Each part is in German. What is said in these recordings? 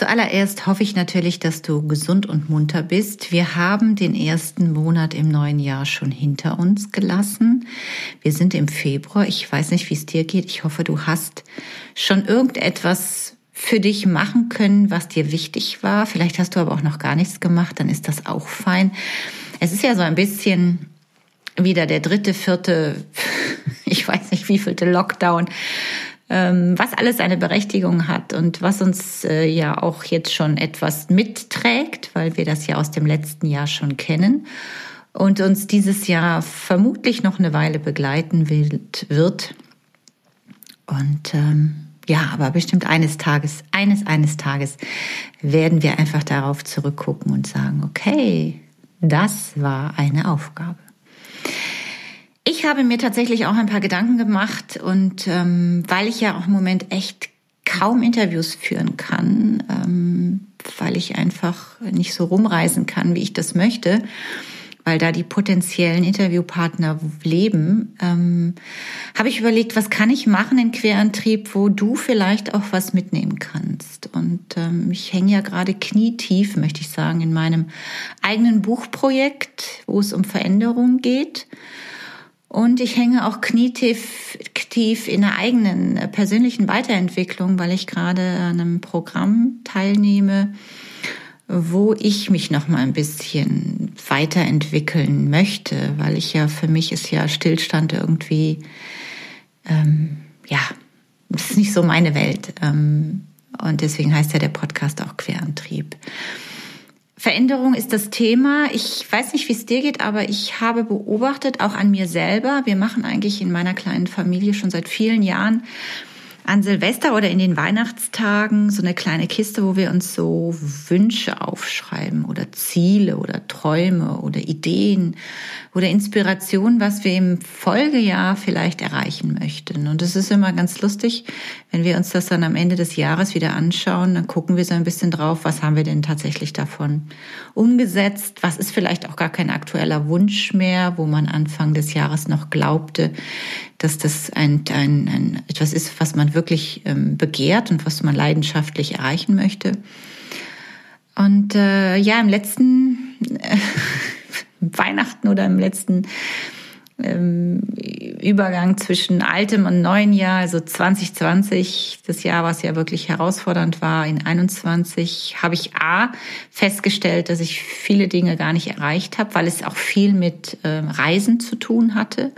Zuallererst hoffe ich natürlich, dass du gesund und munter bist. Wir haben den ersten Monat im neuen Jahr schon hinter uns gelassen. Wir sind im Februar. Ich weiß nicht, wie es dir geht. Ich hoffe, du hast schon irgendetwas für dich machen können, was dir wichtig war. Vielleicht hast du aber auch noch gar nichts gemacht, dann ist das auch fein. Es ist ja so ein bisschen wieder der dritte, vierte, ich weiß nicht, wievielte Lockdown was alles eine Berechtigung hat und was uns äh, ja auch jetzt schon etwas mitträgt, weil wir das ja aus dem letzten Jahr schon kennen und uns dieses Jahr vermutlich noch eine Weile begleiten wird. Und ähm, ja, aber bestimmt eines Tages, eines, eines Tages werden wir einfach darauf zurückgucken und sagen, okay, das war eine Aufgabe. Ich habe mir tatsächlich auch ein paar Gedanken gemacht und ähm, weil ich ja auch im Moment echt kaum Interviews führen kann, ähm, weil ich einfach nicht so rumreisen kann, wie ich das möchte, weil da die potenziellen Interviewpartner leben, ähm, habe ich überlegt, was kann ich machen in Querantrieb, wo du vielleicht auch was mitnehmen kannst. Und ähm, ich hänge ja gerade knietief, möchte ich sagen, in meinem eigenen Buchprojekt, wo es um Veränderung geht. Und ich hänge auch knietief tief in der eigenen äh, persönlichen Weiterentwicklung, weil ich gerade an einem Programm teilnehme, wo ich mich noch mal ein bisschen weiterentwickeln möchte, weil ich ja für mich ist ja Stillstand irgendwie ähm, ja das ist nicht so meine Welt ähm, und deswegen heißt ja der Podcast auch Querantrieb. Veränderung ist das Thema. Ich weiß nicht, wie es dir geht, aber ich habe beobachtet, auch an mir selber, wir machen eigentlich in meiner kleinen Familie schon seit vielen Jahren an Silvester oder in den Weihnachtstagen so eine kleine Kiste, wo wir uns so Wünsche aufschreiben oder Ziele oder Träume oder Ideen oder Inspiration, was wir im Folgejahr vielleicht erreichen möchten. Und es ist immer ganz lustig, wenn wir uns das dann am Ende des Jahres wieder anschauen, dann gucken wir so ein bisschen drauf, was haben wir denn tatsächlich davon umgesetzt, was ist vielleicht auch gar kein aktueller Wunsch mehr, wo man Anfang des Jahres noch glaubte, dass das ein, ein, ein etwas ist, was man wirklich ähm, begehrt und was man leidenschaftlich erreichen möchte. Und äh, ja, im letzten äh, Weihnachten oder im letzten ähm, Übergang zwischen altem und neuen Jahr, also 2020, das Jahr, was ja wirklich herausfordernd war, in 21 habe ich A festgestellt, dass ich viele Dinge gar nicht erreicht habe, weil es auch viel mit äh, Reisen zu tun hatte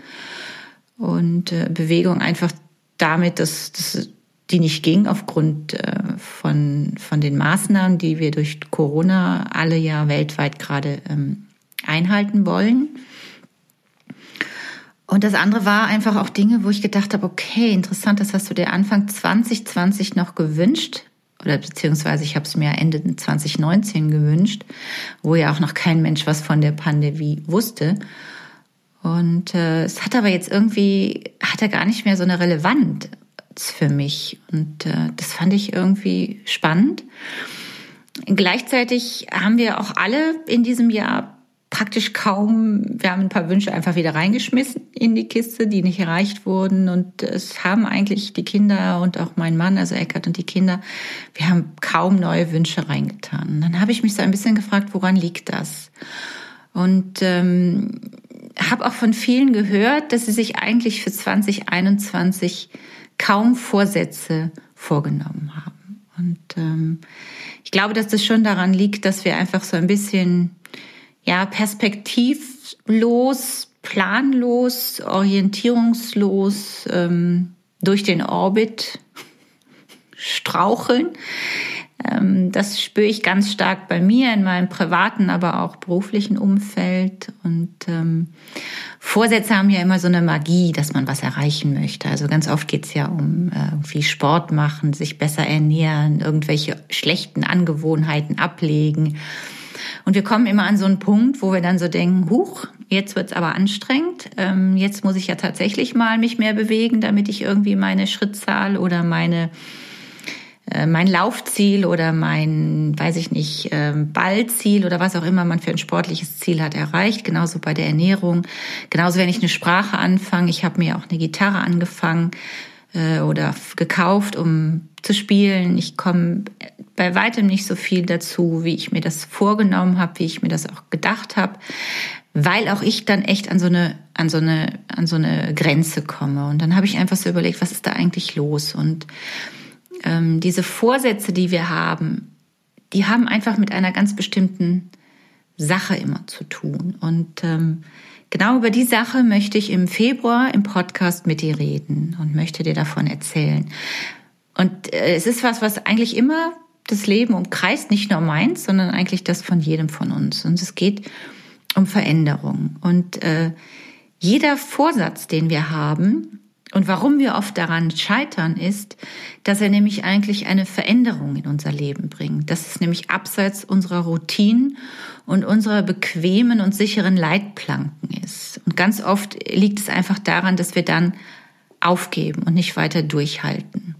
und äh, Bewegung einfach damit, dass, dass die nicht ging aufgrund äh, von, von den Maßnahmen, die wir durch Corona alle ja weltweit gerade ähm, einhalten wollen. Und das andere war einfach auch Dinge, wo ich gedacht habe, okay, interessant, das hast du dir Anfang 2020 noch gewünscht. Oder beziehungsweise ich habe es mir Ende 2019 gewünscht, wo ja auch noch kein Mensch was von der Pandemie wusste. Und äh, es hat aber jetzt irgendwie, hat er gar nicht mehr so eine Relevanz für mich. Und äh, das fand ich irgendwie spannend. Gleichzeitig haben wir auch alle in diesem Jahr praktisch kaum, wir haben ein paar Wünsche einfach wieder reingeschmissen in die Kiste, die nicht erreicht wurden. Und es haben eigentlich die Kinder und auch mein Mann, also Eckert und die Kinder, wir haben kaum neue Wünsche reingetan. Und dann habe ich mich so ein bisschen gefragt, woran liegt das? Und ähm, habe auch von vielen gehört, dass sie sich eigentlich für 2021 kaum Vorsätze vorgenommen haben. Und ähm, ich glaube, dass das schon daran liegt, dass wir einfach so ein bisschen ja perspektivlos, planlos, orientierungslos ähm, durch den Orbit straucheln. Ähm, das spüre ich ganz stark bei mir in meinem privaten, aber auch beruflichen Umfeld. Und ähm, Vorsätze haben ja immer so eine Magie, dass man was erreichen möchte. Also ganz oft geht es ja um äh, irgendwie Sport machen, sich besser ernähren, irgendwelche schlechten Angewohnheiten ablegen. Und wir kommen immer an so einen Punkt, wo wir dann so denken, huch, jetzt wird's aber anstrengend. Ähm, jetzt muss ich ja tatsächlich mal mich mehr bewegen, damit ich irgendwie meine Schrittzahl oder meine mein Laufziel oder mein, weiß ich nicht, ähm, Ballziel oder was auch immer man für ein sportliches Ziel hat erreicht. Genauso bei der Ernährung. Genauso wenn ich eine Sprache anfange. Ich habe mir auch eine Gitarre angefangen äh, oder gekauft, um zu spielen. Ich komme bei weitem nicht so viel dazu, wie ich mir das vorgenommen habe, wie ich mir das auch gedacht habe, weil auch ich dann echt an so eine an so eine an so eine Grenze komme. Und dann habe ich einfach so überlegt, was ist da eigentlich los? Und ähm, diese Vorsätze, die wir haben, die haben einfach mit einer ganz bestimmten Sache immer zu tun. Und ähm, genau über die Sache möchte ich im Februar im Podcast mit dir reden und möchte dir davon erzählen. Und äh, es ist was, was eigentlich immer das Leben umkreist, nicht nur meins, sondern eigentlich das von jedem von uns. Und es geht um Veränderung. Und äh, jeder Vorsatz, den wir haben, und warum wir oft daran scheitern, ist, dass er nämlich eigentlich eine Veränderung in unser Leben bringt. Das ist nämlich abseits unserer Routinen und unserer bequemen und sicheren Leitplanken ist. Und ganz oft liegt es einfach daran, dass wir dann aufgeben und nicht weiter durchhalten.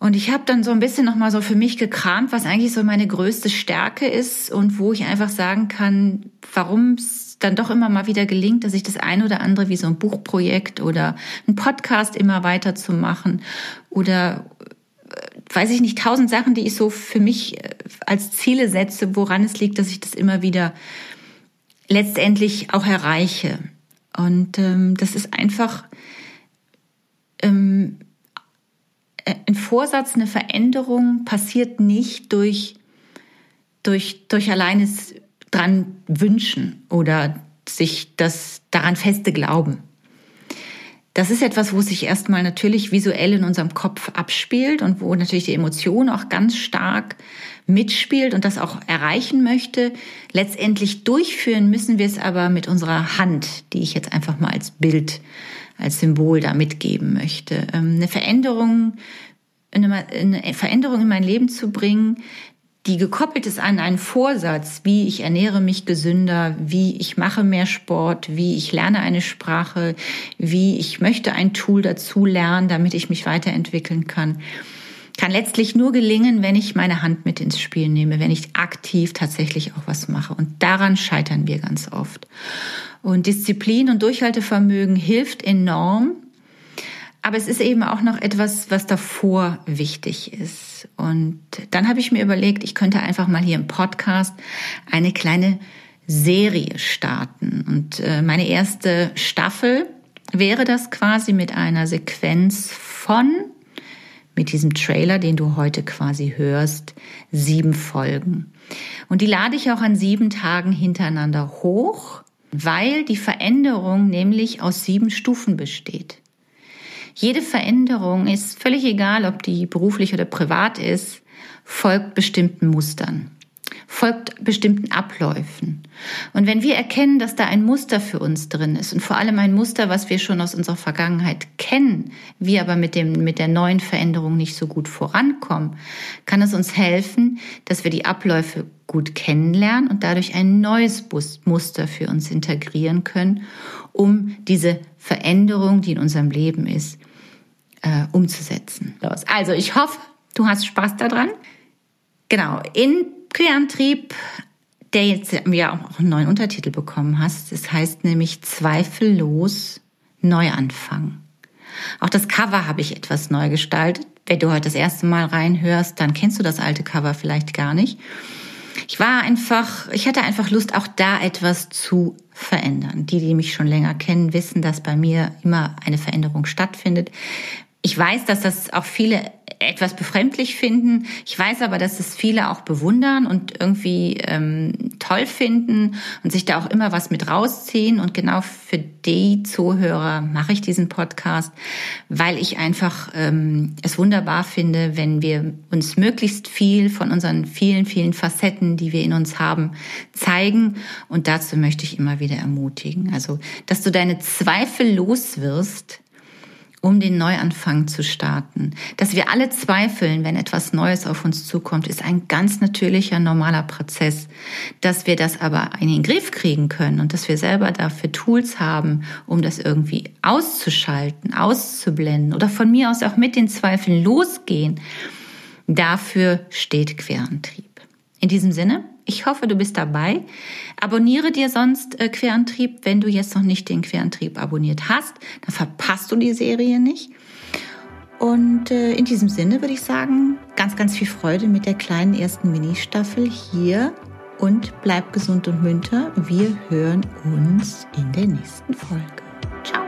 Und ich habe dann so ein bisschen nochmal so für mich gekramt, was eigentlich so meine größte Stärke ist und wo ich einfach sagen kann, warum es dann doch immer mal wieder gelingt, dass ich das eine oder andere wie so ein Buchprojekt oder ein Podcast immer weiter zu machen oder äh, weiß ich nicht, tausend Sachen, die ich so für mich äh, als Ziele setze, woran es liegt, dass ich das immer wieder letztendlich auch erreiche. Und ähm, das ist einfach ähm, äh, ein Vorsatz, eine Veränderung passiert nicht durch, durch, durch alleines dran wünschen oder sich das daran feste glauben. Das ist etwas, wo sich erstmal natürlich visuell in unserem Kopf abspielt und wo natürlich die Emotion auch ganz stark mitspielt und das auch erreichen möchte. Letztendlich durchführen müssen wir es aber mit unserer Hand, die ich jetzt einfach mal als Bild, als Symbol da mitgeben möchte. Ähm, eine Veränderung, eine Veränderung in mein Leben zu bringen, die gekoppelt ist an einen Vorsatz, wie ich ernähre mich gesünder, wie ich mache mehr Sport, wie ich lerne eine Sprache, wie ich möchte ein Tool dazu lernen, damit ich mich weiterentwickeln kann, kann letztlich nur gelingen, wenn ich meine Hand mit ins Spiel nehme, wenn ich aktiv tatsächlich auch was mache. Und daran scheitern wir ganz oft. Und Disziplin und Durchhaltevermögen hilft enorm, aber es ist eben auch noch etwas, was davor wichtig ist. Und dann habe ich mir überlegt, ich könnte einfach mal hier im Podcast eine kleine Serie starten. Und äh, meine erste Staffel wäre das quasi mit einer Sequenz von, mit diesem Trailer, den du heute quasi hörst, sieben Folgen. Und die lade ich auch an sieben Tagen hintereinander hoch, weil die Veränderung nämlich aus sieben Stufen besteht. Jede Veränderung ist völlig egal, ob die beruflich oder privat ist, folgt bestimmten Mustern, folgt bestimmten Abläufen. Und wenn wir erkennen, dass da ein Muster für uns drin ist und vor allem ein Muster, was wir schon aus unserer Vergangenheit kennen, wir aber mit dem, mit der neuen Veränderung nicht so gut vorankommen, kann es uns helfen, dass wir die Abläufe gut kennenlernen und dadurch ein neues Muster für uns integrieren können, um diese Veränderung, die in unserem Leben ist, äh, umzusetzen. Also ich hoffe, du hast Spaß daran. Genau, in Querantrieb, der jetzt ja auch einen neuen Untertitel bekommen hast, das heißt nämlich zweifellos Neuanfang. Auch das Cover habe ich etwas neu gestaltet. Wenn du heute das erste Mal reinhörst, dann kennst du das alte Cover vielleicht gar nicht. Ich war einfach, ich hatte einfach Lust, auch da etwas zu verändern. Die, die mich schon länger kennen, wissen, dass bei mir immer eine Veränderung stattfindet. Ich weiß, dass das auch viele etwas befremdlich finden. Ich weiß aber, dass es viele auch bewundern und irgendwie ähm, toll finden und sich da auch immer was mit rausziehen. Und genau für die Zuhörer mache ich diesen Podcast, weil ich einfach ähm, es wunderbar finde, wenn wir uns möglichst viel von unseren vielen, vielen Facetten, die wir in uns haben, zeigen. Und dazu möchte ich immer wieder ermutigen. Also, dass du deine Zweifel los wirst, um den Neuanfang zu starten. Dass wir alle zweifeln, wenn etwas Neues auf uns zukommt, ist ein ganz natürlicher, normaler Prozess. Dass wir das aber in den Griff kriegen können und dass wir selber dafür Tools haben, um das irgendwie auszuschalten, auszublenden oder von mir aus auch mit den Zweifeln losgehen, dafür steht Querantrieb. In diesem Sinne, ich hoffe, du bist dabei. Abonniere dir sonst äh, Querantrieb, wenn du jetzt noch nicht den Querantrieb abonniert hast. Dann verpasst du die Serie nicht. Und äh, in diesem Sinne würde ich sagen, ganz, ganz viel Freude mit der kleinen ersten Ministaffel hier und bleib gesund und munter. Wir hören uns in der nächsten Folge. Ciao!